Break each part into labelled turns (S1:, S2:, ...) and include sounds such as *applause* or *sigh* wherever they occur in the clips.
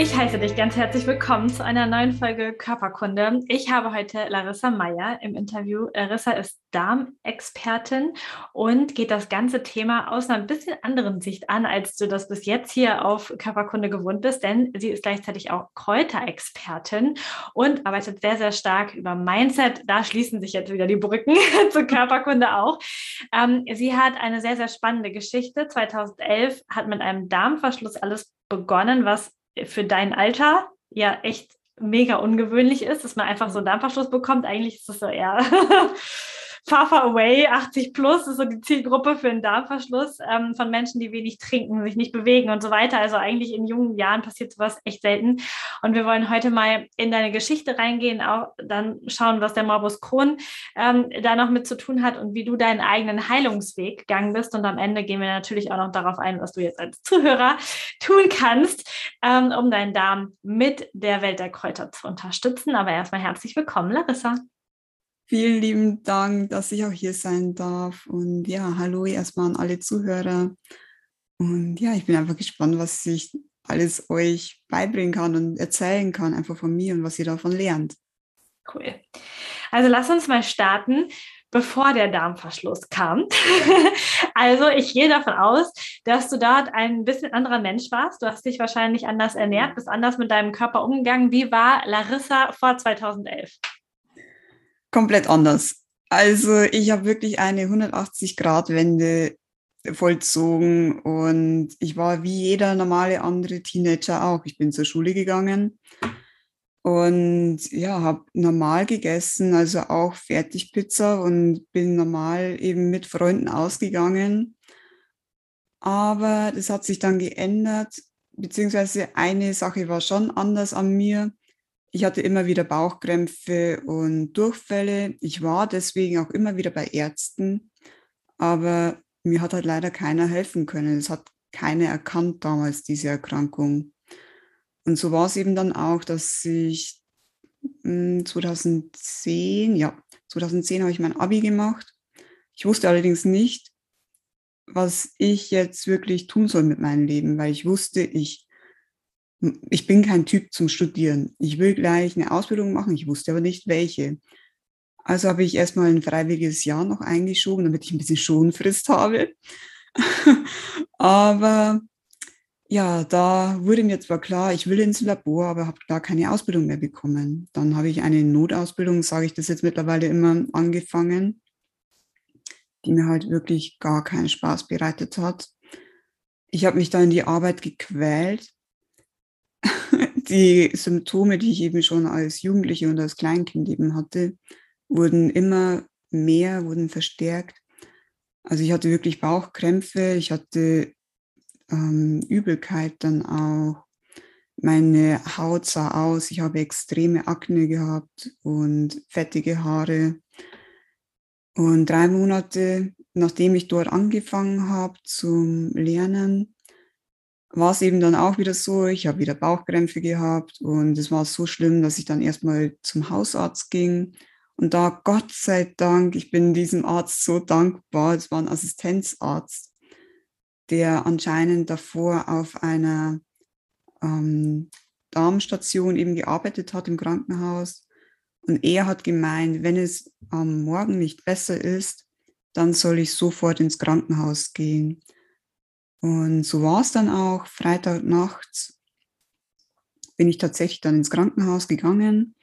S1: Ich heiße dich ganz herzlich willkommen zu einer neuen Folge Körperkunde. Ich habe heute Larissa Meyer im Interview. Larissa ist Darmexpertin und geht das ganze Thema aus einer bisschen anderen Sicht an, als du das bis jetzt hier auf Körperkunde gewohnt bist, denn sie ist gleichzeitig auch Kräuterexpertin und arbeitet sehr, sehr stark über Mindset. Da schließen sich jetzt wieder die Brücken *laughs* zur Körperkunde auch. Ähm, sie hat eine sehr, sehr spannende Geschichte. 2011 hat mit einem Darmverschluss alles begonnen, was für dein Alter ja echt mega ungewöhnlich ist, dass man einfach so einen Dampfverschluss bekommt. Eigentlich ist das so eher Far Far Away, 80 plus, ist so die Zielgruppe für einen Darmverschluss ähm, von Menschen, die wenig trinken, sich nicht bewegen und so weiter. Also eigentlich in jungen Jahren passiert sowas echt selten. Und wir wollen heute mal in deine Geschichte reingehen, auch dann schauen, was der Morbus Crohn ähm, da noch mit zu tun hat und wie du deinen eigenen Heilungsweg gegangen bist. Und am Ende gehen wir natürlich auch noch darauf ein, was du jetzt als Zuhörer tun kannst, ähm, um deinen Darm mit der Welt der Kräuter zu unterstützen. Aber erstmal herzlich willkommen, Larissa.
S2: Vielen lieben Dank, dass ich auch hier sein darf. Und ja, hallo erstmal an alle Zuhörer. Und ja, ich bin einfach gespannt, was ich alles euch beibringen kann und erzählen kann, einfach von mir und was ihr davon lernt.
S1: Cool. Also lass uns mal starten, bevor der Darmverschluss kam. *laughs* also ich gehe davon aus, dass du dort ein bisschen anderer Mensch warst. Du hast dich wahrscheinlich anders ernährt, bist anders mit deinem Körper umgegangen. Wie war Larissa vor 2011?
S2: Komplett anders. Also ich habe wirklich eine 180-Grad-Wende vollzogen und ich war wie jeder normale andere Teenager auch. Ich bin zur Schule gegangen und ja, habe normal gegessen, also auch Fertigpizza und bin normal eben mit Freunden ausgegangen. Aber das hat sich dann geändert, beziehungsweise eine Sache war schon anders an mir. Ich hatte immer wieder Bauchkrämpfe und Durchfälle. Ich war deswegen auch immer wieder bei Ärzten, aber mir hat halt leider keiner helfen können. Es hat keiner erkannt damals, diese Erkrankung. Und so war es eben dann auch, dass ich 2010, hm, ja, 2010 habe ich mein Abi gemacht. Ich wusste allerdings nicht, was ich jetzt wirklich tun soll mit meinem Leben, weil ich wusste, ich ich bin kein Typ zum Studieren. Ich will gleich eine Ausbildung machen, ich wusste aber nicht welche. Also habe ich erstmal ein freiwilliges Jahr noch eingeschoben, damit ich ein bisschen Schonfrist habe. *laughs* aber ja, da wurde mir zwar klar, ich will ins Labor, aber habe da keine Ausbildung mehr bekommen. Dann habe ich eine Notausbildung, sage ich das jetzt mittlerweile immer, angefangen, die mir halt wirklich gar keinen Spaß bereitet hat. Ich habe mich da in die Arbeit gequält *laughs* die Symptome, die ich eben schon als Jugendliche und als Kleinkind eben hatte, wurden immer mehr, wurden verstärkt. Also ich hatte wirklich Bauchkrämpfe, ich hatte ähm, Übelkeit dann auch. Meine Haut sah aus, ich habe extreme Akne gehabt und fettige Haare. Und drei Monate, nachdem ich dort angefangen habe zum Lernen, war es eben dann auch wieder so, ich habe wieder Bauchkrämpfe gehabt und es war so schlimm, dass ich dann erstmal zum Hausarzt ging. Und da, Gott sei Dank, ich bin diesem Arzt so dankbar, es war ein Assistenzarzt, der anscheinend davor auf einer ähm, Darmstation eben gearbeitet hat im Krankenhaus. Und er hat gemeint, wenn es am Morgen nicht besser ist, dann soll ich sofort ins Krankenhaus gehen. Und so war es dann auch. Freitagnachts bin ich tatsächlich dann ins Krankenhaus gegangen.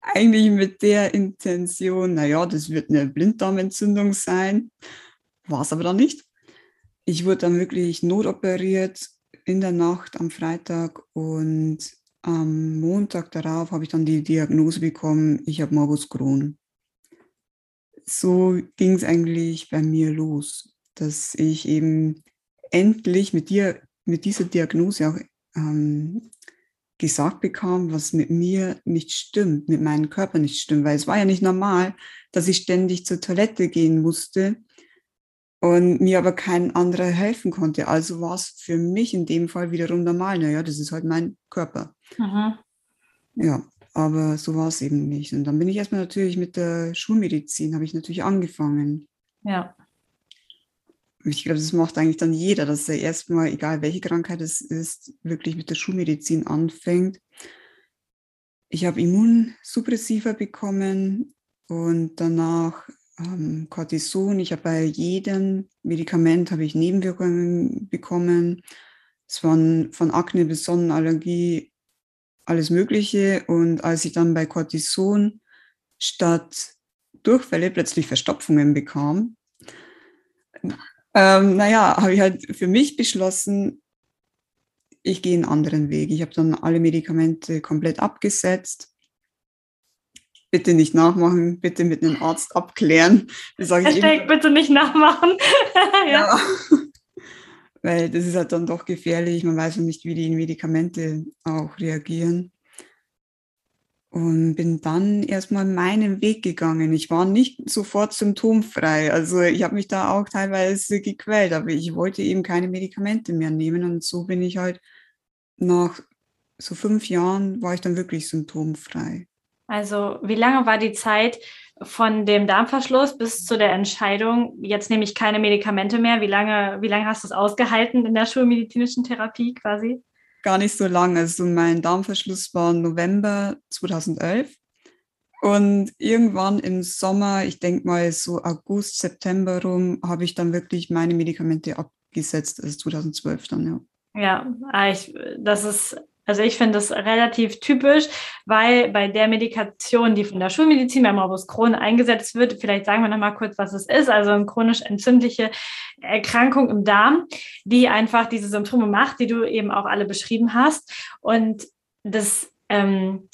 S2: Eigentlich mit der Intention, naja, das wird eine Blinddarmentzündung sein. War es aber dann nicht. Ich wurde dann wirklich notoperiert in der Nacht am Freitag und am Montag darauf habe ich dann die Diagnose bekommen, ich habe Morbus Crohn. So ging es eigentlich bei mir los, dass ich eben endlich mit dir, mit dieser Diagnose auch ähm, gesagt bekam, was mit mir nicht stimmt, mit meinem Körper nicht stimmt, weil es war ja nicht normal, dass ich ständig zur Toilette gehen musste und mir aber kein anderer helfen konnte. Also war es für mich in dem Fall wiederum normal. Naja, das ist halt mein Körper. Mhm. Ja, aber so war es eben nicht. Und dann bin ich erstmal natürlich mit der Schulmedizin, habe ich natürlich angefangen.
S1: Ja.
S2: Ich glaube, das macht eigentlich dann jeder, dass er erstmal, egal welche Krankheit es ist, wirklich mit der Schulmedizin anfängt. Ich habe Immunsuppressiva bekommen und danach ähm, Cortison. Ich habe bei jedem Medikament habe ich Nebenwirkungen bekommen. Es waren von Akne bis Sonnenallergie alles Mögliche. Und als ich dann bei Cortison statt Durchfälle plötzlich Verstopfungen bekam, ähm, naja, habe ich halt für mich beschlossen, ich gehe einen anderen Weg. Ich habe dann alle Medikamente komplett abgesetzt bitte nicht nachmachen, bitte mit einem Arzt abklären.
S1: Das Hashtag bitte nicht nachmachen. *laughs*
S2: ja. ja. Weil das ist halt dann doch gefährlich. Man weiß ja nicht, wie die Medikamente auch reagieren. Und bin dann erstmal meinen Weg gegangen. Ich war nicht sofort symptomfrei. Also ich habe mich da auch teilweise gequält, aber ich wollte eben keine Medikamente mehr nehmen. Und so bin ich halt nach so fünf Jahren war ich dann wirklich symptomfrei.
S1: Also wie lange war die Zeit von dem Darmverschluss bis zu der Entscheidung, jetzt nehme ich keine Medikamente mehr? Wie lange, wie lange hast du es ausgehalten in der schulmedizinischen Therapie quasi?
S2: Gar nicht so lange. Also mein Darmverschluss war November 2011. Und irgendwann im Sommer, ich denke mal so August, September rum, habe ich dann wirklich meine Medikamente abgesetzt, also 2012 dann, ja.
S1: Ja, ah, ich, das ist also ich finde das relativ typisch, weil bei der Medikation, die von der Schulmedizin bei Morbus Crohn eingesetzt wird, vielleicht sagen wir noch mal kurz, was es ist, also eine chronisch entzündliche Erkrankung im Darm, die einfach diese Symptome macht, die du eben auch alle beschrieben hast. Und das ähm,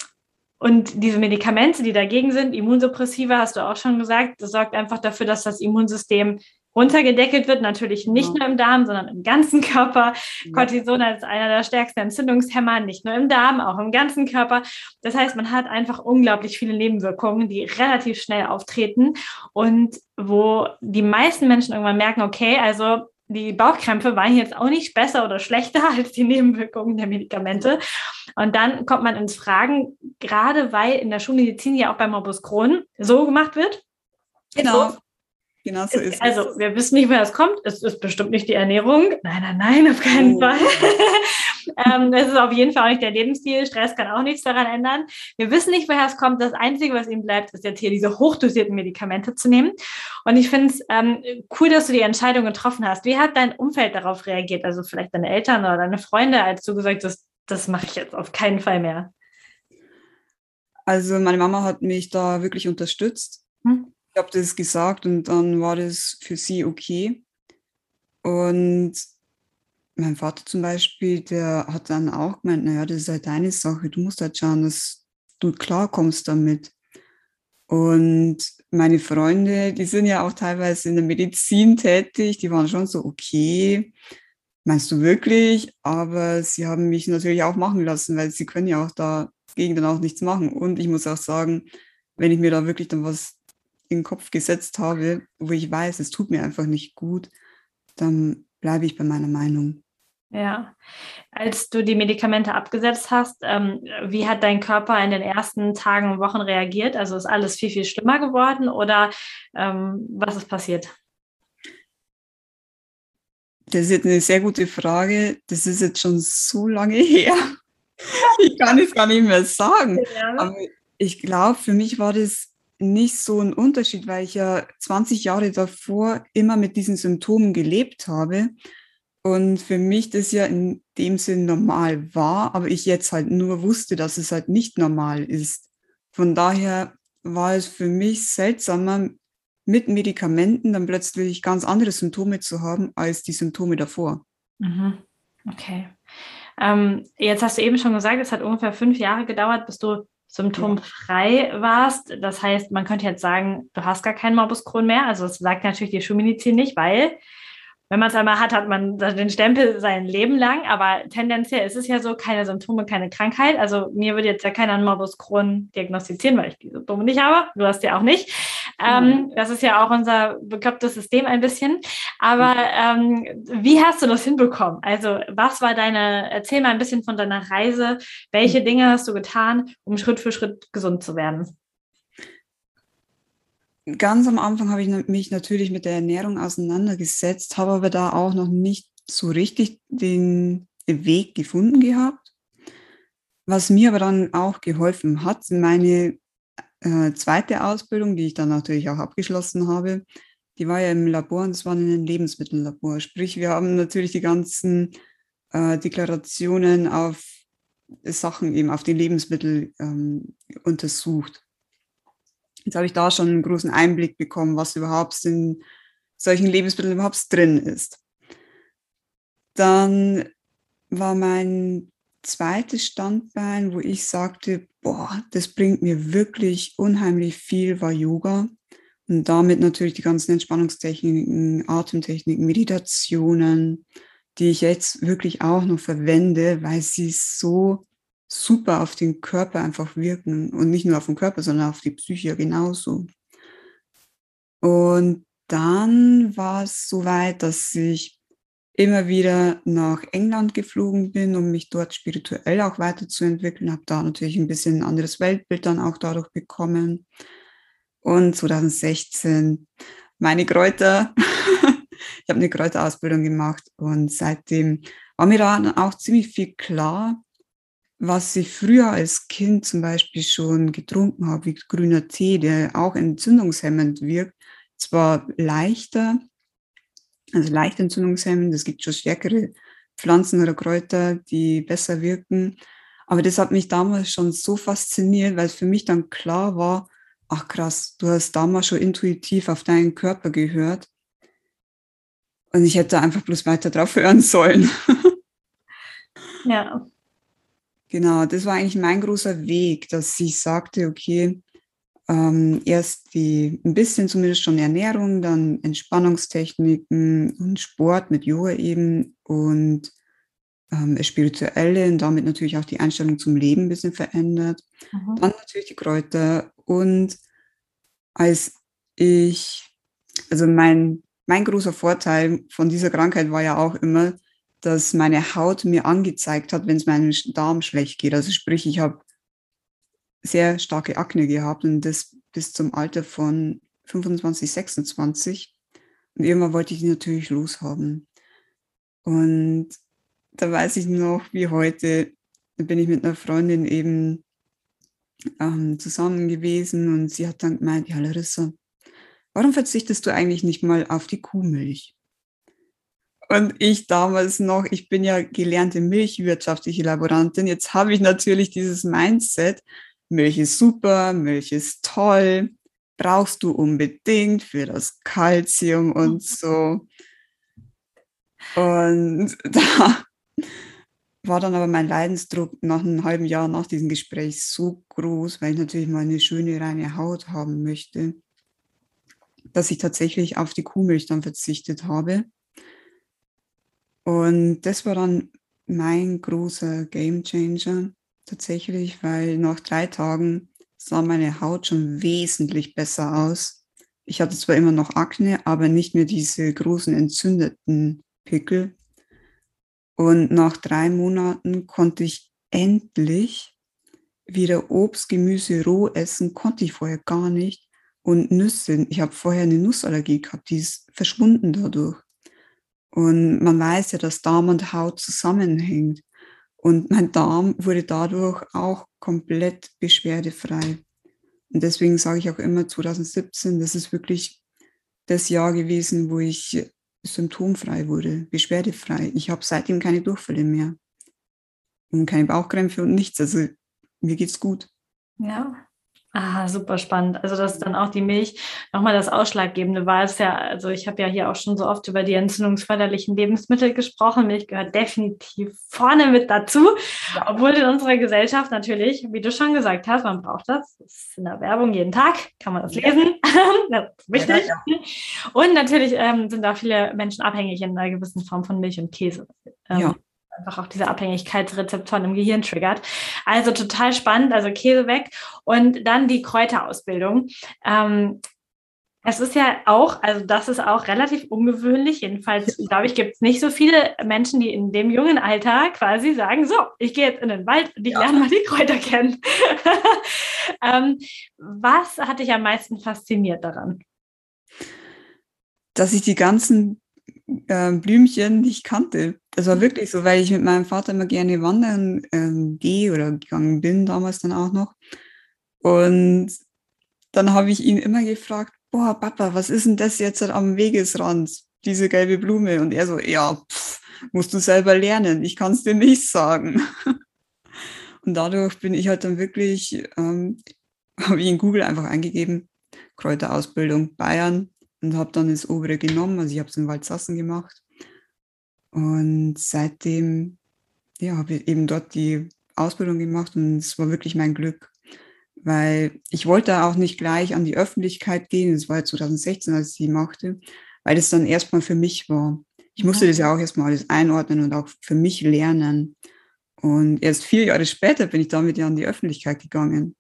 S1: und diese Medikamente, die dagegen sind, Immunsuppressiva, hast du auch schon gesagt, das sorgt einfach dafür, dass das Immunsystem runtergedeckelt wird, natürlich nicht nur im Darm, sondern im ganzen Körper. Cortison ist einer der stärksten Entzündungshemmer, nicht nur im Darm, auch im ganzen Körper. Das heißt, man hat einfach unglaublich viele Nebenwirkungen, die relativ schnell auftreten und wo die meisten Menschen irgendwann merken, okay, also die Bauchkrämpfe waren jetzt auch nicht besser oder schlechter *laughs* als die Nebenwirkungen der Medikamente. Und dann kommt man ins Fragen, gerade weil in der Schulmedizin ja auch beim Morbus Crohn so gemacht wird.
S2: Genau. So Genau so ist
S1: also, es. Also, wir wissen nicht, woher es kommt. Es ist bestimmt nicht die Ernährung. Nein, nein, nein, auf keinen oh. Fall. *laughs* ähm, es ist auf jeden Fall auch nicht der Lebensstil. Stress kann auch nichts daran ändern. Wir wissen nicht, woher es kommt. Das Einzige, was ihm bleibt, ist jetzt hier diese hochdosierten Medikamente zu nehmen. Und ich finde es ähm, cool, dass du die Entscheidung getroffen hast. Wie hat dein Umfeld darauf reagiert? Also vielleicht deine Eltern oder deine Freunde, als du gesagt hast, das mache ich jetzt auf keinen Fall mehr.
S2: Also meine Mama hat mich da wirklich unterstützt. Hm? Ich habe das gesagt und dann war das für sie okay. Und mein Vater zum Beispiel, der hat dann auch gemeint, naja, das ist halt deine Sache, du musst halt schauen, dass du klarkommst damit. Und meine Freunde, die sind ja auch teilweise in der Medizin tätig, die waren schon so, okay, meinst du wirklich? Aber sie haben mich natürlich auch machen lassen, weil sie können ja auch dagegen dann auch nichts machen. Und ich muss auch sagen, wenn ich mir da wirklich dann was in den Kopf gesetzt habe, wo ich weiß, es tut mir einfach nicht gut, dann bleibe ich bei meiner Meinung.
S1: Ja, als du die Medikamente abgesetzt hast, ähm, wie hat dein Körper in den ersten Tagen und Wochen reagiert? Also ist alles viel, viel schlimmer geworden oder ähm, was ist passiert?
S2: Das ist jetzt eine sehr gute Frage. Das ist jetzt schon so lange *laughs* her. Ich kann es gar nicht mehr sagen. Ja. Aber ich glaube, für mich war das nicht so ein Unterschied, weil ich ja 20 Jahre davor immer mit diesen Symptomen gelebt habe und für mich das ja in dem Sinn normal war, aber ich jetzt halt nur wusste, dass es halt nicht normal ist. Von daher war es für mich seltsamer, mit Medikamenten dann plötzlich ganz andere Symptome zu haben als die Symptome davor.
S1: Mhm. Okay. Ähm, jetzt hast du eben schon gesagt, es hat ungefähr fünf Jahre gedauert, bis du symptomfrei warst. Das heißt, man könnte jetzt sagen, du hast gar keinen Morbus Crohn mehr. Also das sagt natürlich die Schulmedizin nicht, weil wenn man es einmal hat, hat man den Stempel sein Leben lang. Aber tendenziell ist es ja so, keine Symptome, keine Krankheit. Also mir würde jetzt ja keiner einen Morbus Crohn diagnostizieren, weil ich die Symptome nicht habe. Du hast ja auch nicht. Ähm, das ist ja auch unser beklopptes System ein bisschen. Aber ähm, wie hast du das hinbekommen? Also was war deine, erzähl mal ein bisschen von deiner Reise. Welche Dinge hast du getan, um Schritt für Schritt gesund zu werden?
S2: Ganz am Anfang habe ich mich natürlich mit der Ernährung auseinandergesetzt, habe aber da auch noch nicht so richtig den Weg gefunden gehabt. Was mir aber dann auch geholfen hat, meine äh, zweite Ausbildung, die ich dann natürlich auch abgeschlossen habe, die war ja im Labor und das war in einem Lebensmittellabor. Sprich, wir haben natürlich die ganzen äh, Deklarationen auf Sachen eben auf die Lebensmittel ähm, untersucht. Jetzt habe ich da schon einen großen Einblick bekommen, was überhaupt in solchen Lebensmitteln überhaupt drin ist. Dann war mein zweites Standbein, wo ich sagte, boah, das bringt mir wirklich unheimlich viel, war Yoga. Und damit natürlich die ganzen Entspannungstechniken, Atemtechniken, Meditationen, die ich jetzt wirklich auch noch verwende, weil sie so super auf den Körper einfach wirken und nicht nur auf den Körper, sondern auf die Psyche genauso. Und dann war es so weit, dass ich immer wieder nach England geflogen bin, um mich dort spirituell auch weiterzuentwickeln. Habe da natürlich ein bisschen ein anderes Weltbild dann auch dadurch bekommen. Und 2016 meine Kräuter. *laughs* ich habe eine Kräuterausbildung gemacht und seitdem war mir da auch ziemlich viel klar, was ich früher als Kind zum Beispiel schon getrunken habe, wie grüner Tee, der auch entzündungshemmend wirkt, zwar leichter, also leicht entzündungshemmend, es gibt schon stärkere Pflanzen oder Kräuter, die besser wirken. Aber das hat mich damals schon so fasziniert, weil es für mich dann klar war, ach krass, du hast damals schon intuitiv auf deinen Körper gehört. Und ich hätte einfach bloß weiter drauf hören sollen.
S1: Ja, *laughs*
S2: Genau, das war eigentlich mein großer Weg, dass ich sagte, okay, ähm, erst die, ein bisschen zumindest schon Ernährung, dann Entspannungstechniken und Sport mit Yoga eben und ähm, Spirituelle und damit natürlich auch die Einstellung zum Leben ein bisschen verändert. Mhm. Dann natürlich die Kräuter und als ich, also mein, mein großer Vorteil von dieser Krankheit war ja auch immer, dass meine Haut mir angezeigt hat, wenn es meinem Darm schlecht geht. Also sprich, ich habe sehr starke Akne gehabt und das bis zum Alter von 25, 26. Und irgendwann wollte ich die natürlich loshaben. Und da weiß ich noch, wie heute, bin ich mit einer Freundin eben ähm, zusammen gewesen und sie hat dann gemeint, ja Larissa, warum verzichtest du eigentlich nicht mal auf die Kuhmilch? Und ich damals noch, ich bin ja gelernte milchwirtschaftliche Laborantin. Jetzt habe ich natürlich dieses Mindset, Milch ist super, Milch ist toll, brauchst du unbedingt für das Kalzium und mhm. so. Und *laughs* da war dann aber mein Leidensdruck nach einem halben Jahr nach diesem Gespräch so groß, weil ich natürlich mal eine schöne, reine Haut haben möchte, dass ich tatsächlich auf die Kuhmilch dann verzichtet habe und das war dann mein großer Game Changer tatsächlich, weil nach drei Tagen sah meine Haut schon wesentlich besser aus. Ich hatte zwar immer noch Akne, aber nicht mehr diese großen entzündeten Pickel. Und nach drei Monaten konnte ich endlich wieder Obst, Gemüse roh essen, konnte ich vorher gar nicht. Und Nüsse, ich habe vorher eine Nussallergie gehabt, die ist verschwunden dadurch. Und man weiß ja, dass Darm und Haut zusammenhängt. Und mein Darm wurde dadurch auch komplett beschwerdefrei. Und deswegen sage ich auch immer 2017, das ist wirklich das Jahr gewesen, wo ich symptomfrei wurde, beschwerdefrei. Ich habe seitdem keine Durchfälle mehr und keine Bauchkrämpfe und nichts. Also mir geht's gut.
S1: Ja, Ah, super spannend. Also, dass dann auch die Milch nochmal das Ausschlaggebende war. Es ja, also ich habe ja hier auch schon so oft über die entzündungsförderlichen Lebensmittel gesprochen. Milch gehört definitiv vorne mit dazu, ja. obwohl in unserer Gesellschaft natürlich, wie du schon gesagt hast, man braucht das. Das ist in der Werbung jeden Tag, kann man das lesen. *laughs* das ist wichtig. Ja, ja. Und natürlich ähm, sind da viele Menschen abhängig in einer gewissen Form von Milch und Käse. Ähm, ja einfach auch diese Abhängigkeitsrezeptoren im Gehirn triggert. Also total spannend, also Käse weg und dann die Kräuterausbildung. Ähm, es ist ja auch, also das ist auch relativ ungewöhnlich. Jedenfalls, glaube ich, gibt es nicht so viele Menschen, die in dem jungen Alter quasi sagen, so, ich gehe jetzt in den Wald und ich ja. lerne mal die Kräuter kennen. *laughs* ähm, was hat dich am meisten fasziniert daran?
S2: Dass ich die ganzen äh, Blümchen nicht kannte. Das war wirklich so, weil ich mit meinem Vater immer gerne wandern ähm, gehe oder gegangen bin, damals dann auch noch. Und dann habe ich ihn immer gefragt, boah, Papa, was ist denn das jetzt am Wegesrand, diese gelbe Blume? Und er so, ja, pff, musst du selber lernen, ich kann es dir nicht sagen. *laughs* Und dadurch bin ich halt dann wirklich, ähm, *laughs* habe ich in Google einfach eingegeben, Kräuterausbildung Bayern und habe dann das obere genommen. Also ich habe es in Waldsassen gemacht. Und seitdem ja, habe ich eben dort die Ausbildung gemacht und es war wirklich mein Glück, weil ich wollte auch nicht gleich an die Öffentlichkeit gehen. Das war 2016, als ich sie machte, weil es dann erstmal für mich war. Ich musste das ja auch erstmal alles einordnen und auch für mich lernen. Und erst vier Jahre später bin ich damit ja an die Öffentlichkeit gegangen.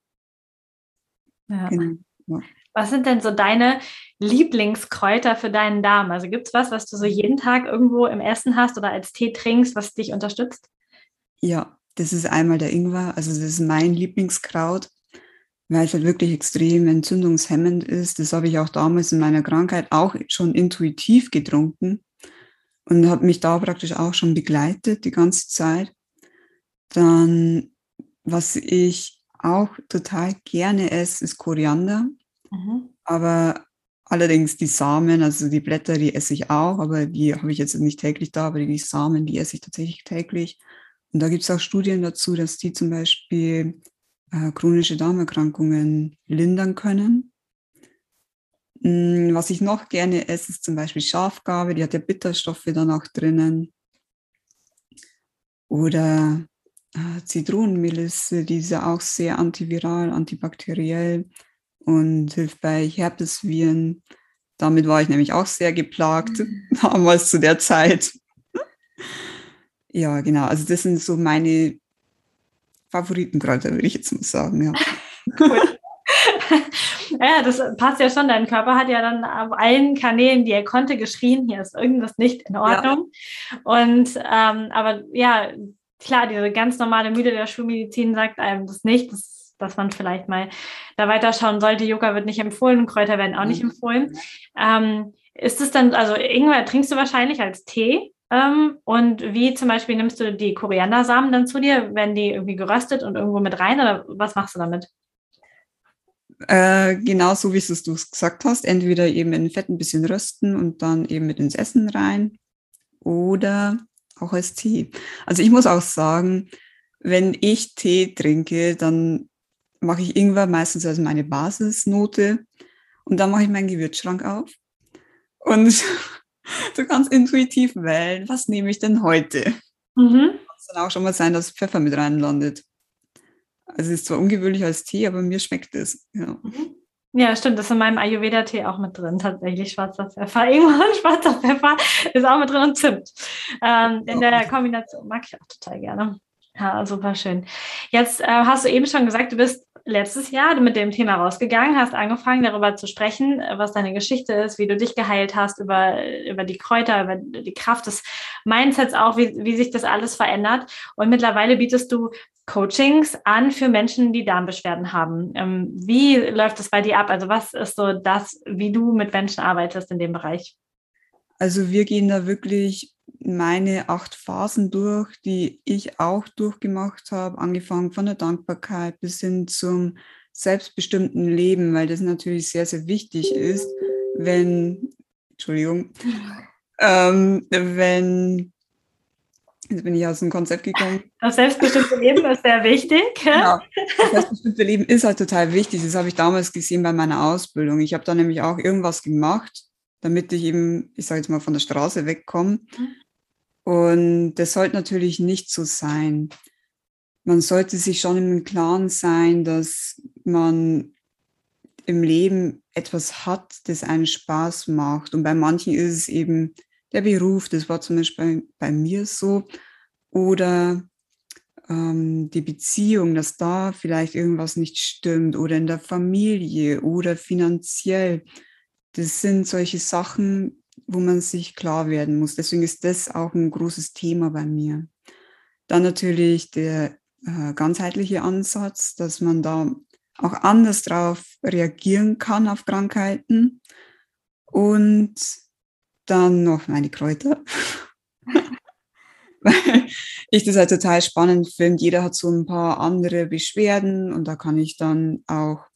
S1: Ja. Genau. Ja. Was sind denn so deine Lieblingskräuter für deinen Darm? Also gibt es was, was du so jeden Tag irgendwo im Essen hast oder als Tee trinkst, was dich unterstützt?
S2: Ja, das ist einmal der Ingwer. Also das ist mein Lieblingskraut, weil es halt wirklich extrem entzündungshemmend ist. Das habe ich auch damals in meiner Krankheit auch schon intuitiv getrunken und habe mich da praktisch auch schon begleitet die ganze Zeit. Dann, was ich auch total gerne esse, ist Koriander. Mhm. Aber allerdings die Samen, also die Blätter, die esse ich auch, aber die habe ich jetzt nicht täglich da, aber die Samen, die esse ich tatsächlich täglich. Und da gibt es auch Studien dazu, dass die zum Beispiel äh, chronische Darmerkrankungen lindern können. Mm, was ich noch gerne esse, ist zum Beispiel Schafgabe, die hat ja Bitterstoffe dann auch drinnen. Oder äh, Zitronenmelisse, die ist ja auch sehr antiviral, antibakteriell und hilft bei Herpesviren. Damit war ich nämlich auch sehr geplagt, mhm. *laughs* damals zu der Zeit. ja, genau. Also das sind so meine Favoritenkräuter, würde ich jetzt mal sagen. Ja.
S1: Cool. *laughs* ja, das passt ja schon. Dein Körper hat ja dann auf allen Kanälen, die er konnte, geschrien, hier ist irgendwas nicht in Ordnung. Ja. Und ähm, aber ja, klar, diese ganz normale Müde der Schulmedizin sagt einem das nicht. Das dass man vielleicht mal da weiterschauen sollte. Yoga wird nicht empfohlen, Kräuter werden auch nicht mhm. empfohlen. Ähm, ist es dann, also Ingwer trinkst du wahrscheinlich als Tee? Ähm, und wie zum Beispiel nimmst du die Koriandersamen dann zu dir? Werden die irgendwie geröstet und irgendwo mit rein oder was machst du damit?
S2: Äh, genau so, wie es du gesagt hast. Entweder eben in Fett ein bisschen rösten und dann eben mit ins Essen rein oder auch als Tee. Also ich muss auch sagen, wenn ich Tee trinke, dann mache ich Ingwer meistens als meine Basisnote und dann mache ich meinen Gewürzschrank auf und *laughs* du kannst intuitiv wählen, was nehme ich denn heute? Mhm. Es kann auch schon mal sein, dass Pfeffer mit reinlandet. Also es ist zwar ungewöhnlich als Tee, aber mir schmeckt es. Ja.
S1: Mhm. Ja, stimmt. Das ist in meinem Ayurveda-Tee auch mit drin, tatsächlich schwarzer Pfeffer. *laughs* Irgendwann schwarzer Pfeffer ist auch mit drin und Zimt. Ähm, in der Kombination mag ich auch total gerne. Ja, super schön. Jetzt äh, hast du eben schon gesagt, du bist letztes Jahr mit dem Thema rausgegangen, hast angefangen, darüber zu sprechen, was deine Geschichte ist, wie du dich geheilt hast, über, über die Kräuter, über die Kraft des Mindsets auch, wie, wie sich das alles verändert. Und mittlerweile bietest du Coachings an für Menschen, die Darmbeschwerden haben. Ähm, wie läuft das bei dir ab? Also was ist so das, wie du mit Menschen arbeitest in dem Bereich?
S2: Also wir gehen da wirklich meine acht Phasen durch, die ich auch durchgemacht habe, angefangen von der Dankbarkeit bis hin zum selbstbestimmten Leben, weil das natürlich sehr, sehr wichtig ist, wenn, Entschuldigung, *laughs* ähm, wenn Jetzt bin ich aus dem Konzept gekommen.
S1: Das selbstbestimmte Leben ist sehr wichtig.
S2: Genau. Das selbstbestimmte Leben ist halt total wichtig. Das habe ich damals gesehen bei meiner Ausbildung. Ich habe da nämlich auch irgendwas gemacht, damit ich eben, ich sage jetzt mal, von der Straße wegkomme. Mhm. Und das sollte natürlich nicht so sein. Man sollte sich schon im Klaren sein, dass man im Leben etwas hat, das einen Spaß macht. Und bei manchen ist es eben der Beruf, das war zum Beispiel bei, bei mir so, oder ähm, die Beziehung, dass da vielleicht irgendwas nicht stimmt, oder in der Familie oder finanziell. Das sind solche Sachen, wo man sich klar werden muss. Deswegen ist das auch ein großes Thema bei mir. Dann natürlich der äh, ganzheitliche Ansatz, dass man da auch anders darauf reagieren kann auf Krankheiten. Und dann noch meine Kräuter. *laughs* Weil ich das halt total spannend finde. Jeder hat so ein paar andere Beschwerden und da kann ich dann auch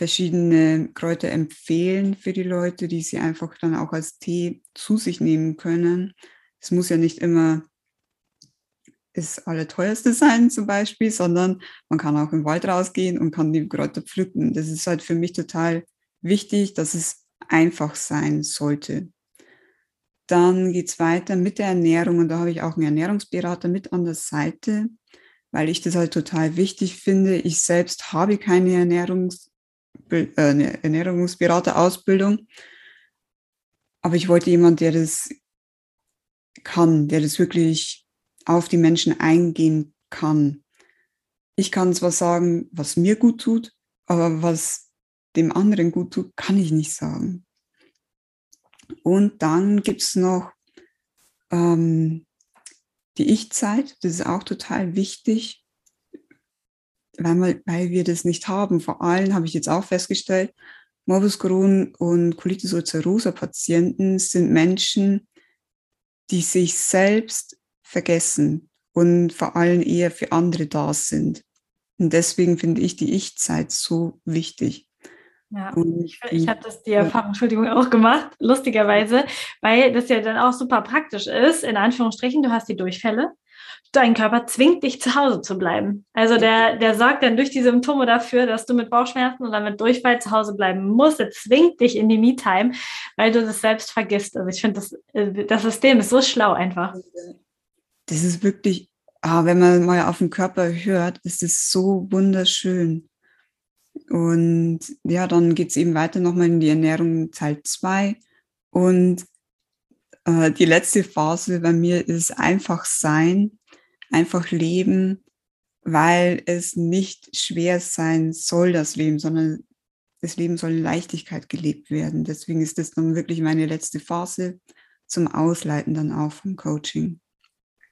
S2: verschiedene Kräuter empfehlen für die Leute, die sie einfach dann auch als Tee zu sich nehmen können. Es muss ja nicht immer das Allerteuerste sein zum Beispiel, sondern man kann auch im Wald rausgehen und kann die Kräuter pflücken. Das ist halt für mich total wichtig, dass es einfach sein sollte. Dann geht es weiter mit der Ernährung und da habe ich auch einen Ernährungsberater mit an der Seite, weil ich das halt total wichtig finde. Ich selbst habe keine Ernährungs äh, Ernährungsberater-Ausbildung, aber ich wollte jemanden, der das kann, der das wirklich auf die Menschen eingehen kann. Ich kann zwar sagen, was mir gut tut, aber was dem anderen gut tut, kann ich nicht sagen. Und dann gibt es noch ähm, die Ich-Zeit, das ist auch total wichtig, weil, wir, weil wir das nicht haben. Vor allem habe ich jetzt auch festgestellt, Morbus Crohn und Colitis ulcerosa Patienten sind Menschen, die sich selbst vergessen und vor allem eher für andere da sind. Und deswegen finde ich die Ich-Zeit so wichtig.
S1: Ja, ich, ich habe das die Erfahrung, Entschuldigung, auch gemacht, lustigerweise, weil das ja dann auch super praktisch ist. In Anführungsstrichen, du hast die Durchfälle. Dein Körper zwingt dich zu Hause zu bleiben. Also der, der sorgt dann durch die Symptome dafür, dass du mit Bauchschmerzen oder mit Durchfall zu Hause bleiben musst. Er zwingt dich in die Me-Time, weil du das selbst vergisst. Also ich finde, das, äh, das System ist so schlau einfach.
S2: Das ist wirklich, ah, wenn man mal auf den Körper hört, ist es so wunderschön. Und ja, dann geht es eben weiter nochmal in die Ernährung Teil 2. Und äh, die letzte Phase bei mir ist einfach sein, einfach leben, weil es nicht schwer sein soll, das Leben, sondern das Leben soll in Leichtigkeit gelebt werden. Deswegen ist das dann wirklich meine letzte Phase zum Ausleiten dann auch vom Coaching.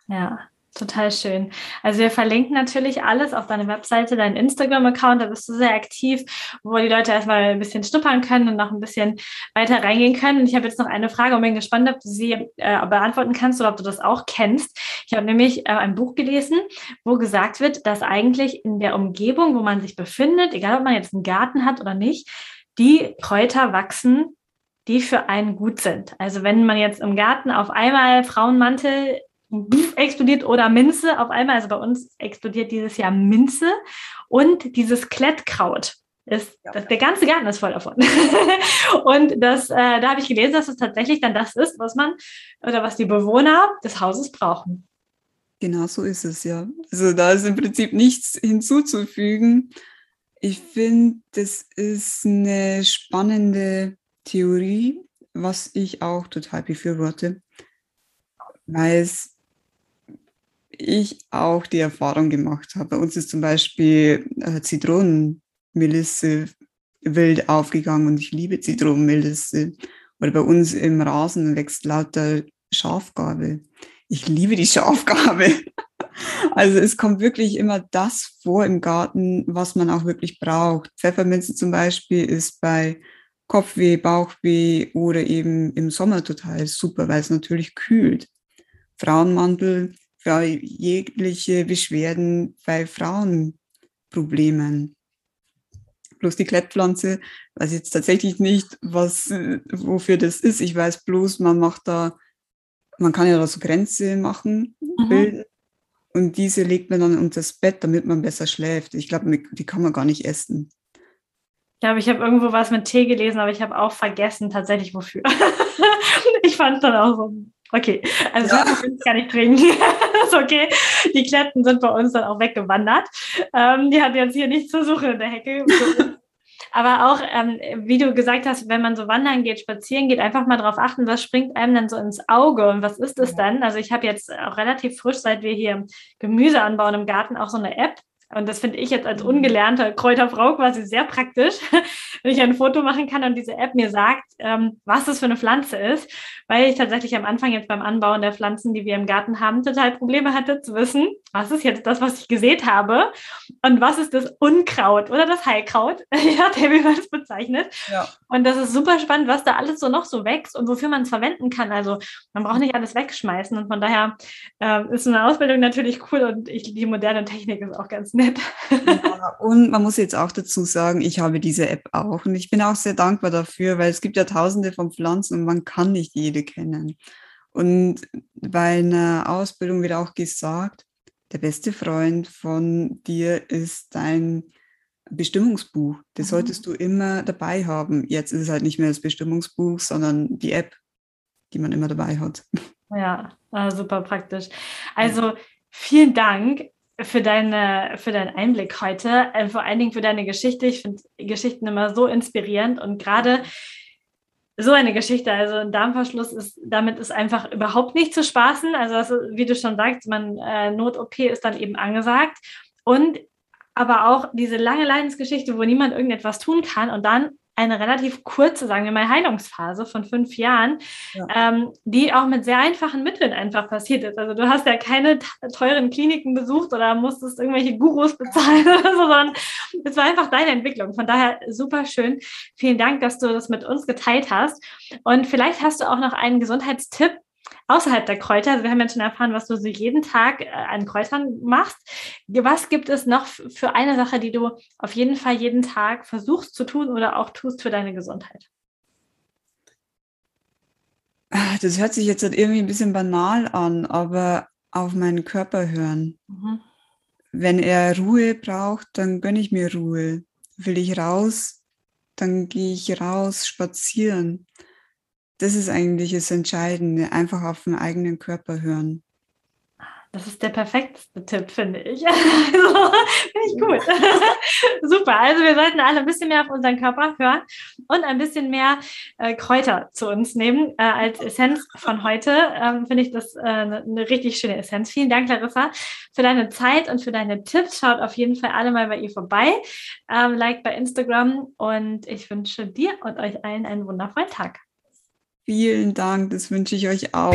S1: Ja, Total schön. Also wir verlinken natürlich alles auf deine Webseite, deinen Instagram-Account, da bist du sehr aktiv, wo die Leute erstmal ein bisschen schnuppern können und noch ein bisschen weiter reingehen können. Und ich habe jetzt noch eine Frage und bin gespannt, ob du sie äh, beantworten kannst oder ob du das auch kennst. Ich habe nämlich äh, ein Buch gelesen, wo gesagt wird, dass eigentlich in der Umgebung, wo man sich befindet, egal ob man jetzt einen Garten hat oder nicht, die Kräuter wachsen, die für einen gut sind. Also wenn man jetzt im Garten auf einmal Frauenmantel explodiert oder Minze auf einmal. Also bei uns explodiert dieses Jahr Minze und dieses Klettkraut. Ist, das, der ganze Garten ist voll davon. *laughs* und das, äh, da habe ich gelesen, dass es tatsächlich dann das ist, was man oder was die Bewohner des Hauses brauchen.
S2: Genau so ist es ja. Also da ist im Prinzip nichts hinzuzufügen. Ich finde, das ist eine spannende Theorie, was ich auch total befürworte, weil es ich auch die Erfahrung gemacht habe. Bei uns ist zum Beispiel äh, Zitronenmelisse wild aufgegangen und ich liebe Zitronenmelisse. Oder bei uns im Rasen wächst lauter Schafgarbe. Ich liebe die Schafgarbe. *laughs* Also es kommt wirklich immer das vor im Garten, was man auch wirklich braucht. Pfefferminze zum Beispiel ist bei Kopfweh, Bauchweh oder eben im Sommer total super, weil es natürlich kühlt. Frauenmantel für jegliche Beschwerden bei Frauenproblemen. Bloß die Klettpflanze, weiß jetzt tatsächlich nicht, was, wofür das ist. Ich weiß bloß, man macht da man kann ja da so Grenze machen, mhm. bilden. Und diese legt man dann unter das Bett, damit man besser schläft. Ich glaube, die kann man gar nicht essen.
S1: Ich glaube, ich habe irgendwo was mit Tee gelesen, aber ich habe auch vergessen tatsächlich wofür. *laughs* ich fand es dann auch so, okay, also ja. das will ich gar nicht trinken. *laughs* ist okay. Die Kletten sind bei uns dann auch weggewandert. Ähm, die hat jetzt hier nichts zu suchen in der Hecke. Aber auch, ähm, wie du gesagt hast, wenn man so wandern geht, spazieren geht, einfach mal darauf achten, was springt einem dann so ins Auge und was ist es dann? Also ich habe jetzt auch relativ frisch, seit wir hier Gemüse anbauen im Garten, auch so eine App, und das finde ich jetzt als mhm. ungelernte Kräuterfrau quasi sehr praktisch, *laughs* wenn ich ein Foto machen kann und diese App mir sagt, ähm, was das für eine Pflanze ist, weil ich tatsächlich am Anfang jetzt beim Anbauen der Pflanzen, die wir im Garten haben, total Probleme hatte zu wissen, was ist jetzt das, was ich gesät habe und was ist das Unkraut oder das Heilkraut, *laughs* ja, der wie man es bezeichnet. Ja. Und das ist super spannend, was da alles so noch so wächst und wofür man es verwenden kann. Also man braucht nicht alles wegschmeißen und von daher äh, ist eine Ausbildung natürlich cool und ich, die moderne Technik ist auch ganz nett.
S2: Ja, *laughs* und man muss jetzt auch dazu sagen, ich habe diese App auch und ich bin auch sehr dankbar dafür, weil es gibt ja tausende von Pflanzen und man kann nicht jede kennen. Und bei einer Ausbildung wird auch gesagt, der beste Freund von dir ist dein Bestimmungsbuch. Das mhm. solltest du immer dabei haben. Jetzt ist es halt nicht mehr das Bestimmungsbuch, sondern die App, die man immer dabei hat.
S1: Ja, ah, super praktisch. Also vielen Dank für, deine, für deinen Einblick heute, äh, vor allen Dingen für deine Geschichte. Ich finde Geschichten immer so inspirierend und gerade so eine Geschichte, also ein Darmverschluss ist, damit ist einfach überhaupt nicht zu spaßen. Also das, wie du schon sagst, man äh, Not-OP ist dann eben angesagt und aber auch diese lange Leidensgeschichte, wo niemand irgendetwas tun kann und dann eine relativ kurze, sagen wir mal, Heilungsphase von fünf Jahren, ja. ähm, die auch mit sehr einfachen Mitteln einfach passiert ist. Also du hast ja keine teuren Kliniken besucht oder musstest irgendwelche Gurus bezahlen, *laughs* sondern es war einfach deine Entwicklung. Von daher super schön. Vielen Dank, dass du das mit uns geteilt hast. Und vielleicht hast du auch noch einen Gesundheitstipp, außerhalb der Kräuter, also wir haben jetzt schon erfahren, was du so jeden Tag äh, an Kräutern machst. Was gibt es noch für eine Sache, die du auf jeden Fall jeden Tag versuchst zu tun oder auch tust für deine Gesundheit?
S2: Ah, das hört sich jetzt halt irgendwie ein bisschen banal an, aber auf meinen Körper hören. Mhm. Wenn er Ruhe braucht, dann gönne ich mir Ruhe. Will ich raus, dann gehe ich raus spazieren das ist eigentlich das Entscheidende, einfach auf den eigenen Körper hören.
S1: Das ist der perfekteste Tipp, finde ich. *laughs* Also, finde ich gut. *laughs* Super. Also wir sollten alle ein bisschen mehr auf unseren Körper hören und ein bisschen mehr äh, Kräuter zu uns nehmen äh, als Essenz von heute. Ähm, finde ich das äh, eine, eine richtig schöne Essenz. Vielen Dank, Larissa, für deine Zeit und für deine Tipps. Schaut auf jeden Fall alle mal bei ihr vorbei. Ähm, like bei Instagram und ich wünsche dir und euch allen einen wundervollen Tag.
S2: Vielen Dank, das wünsche ich euch auch.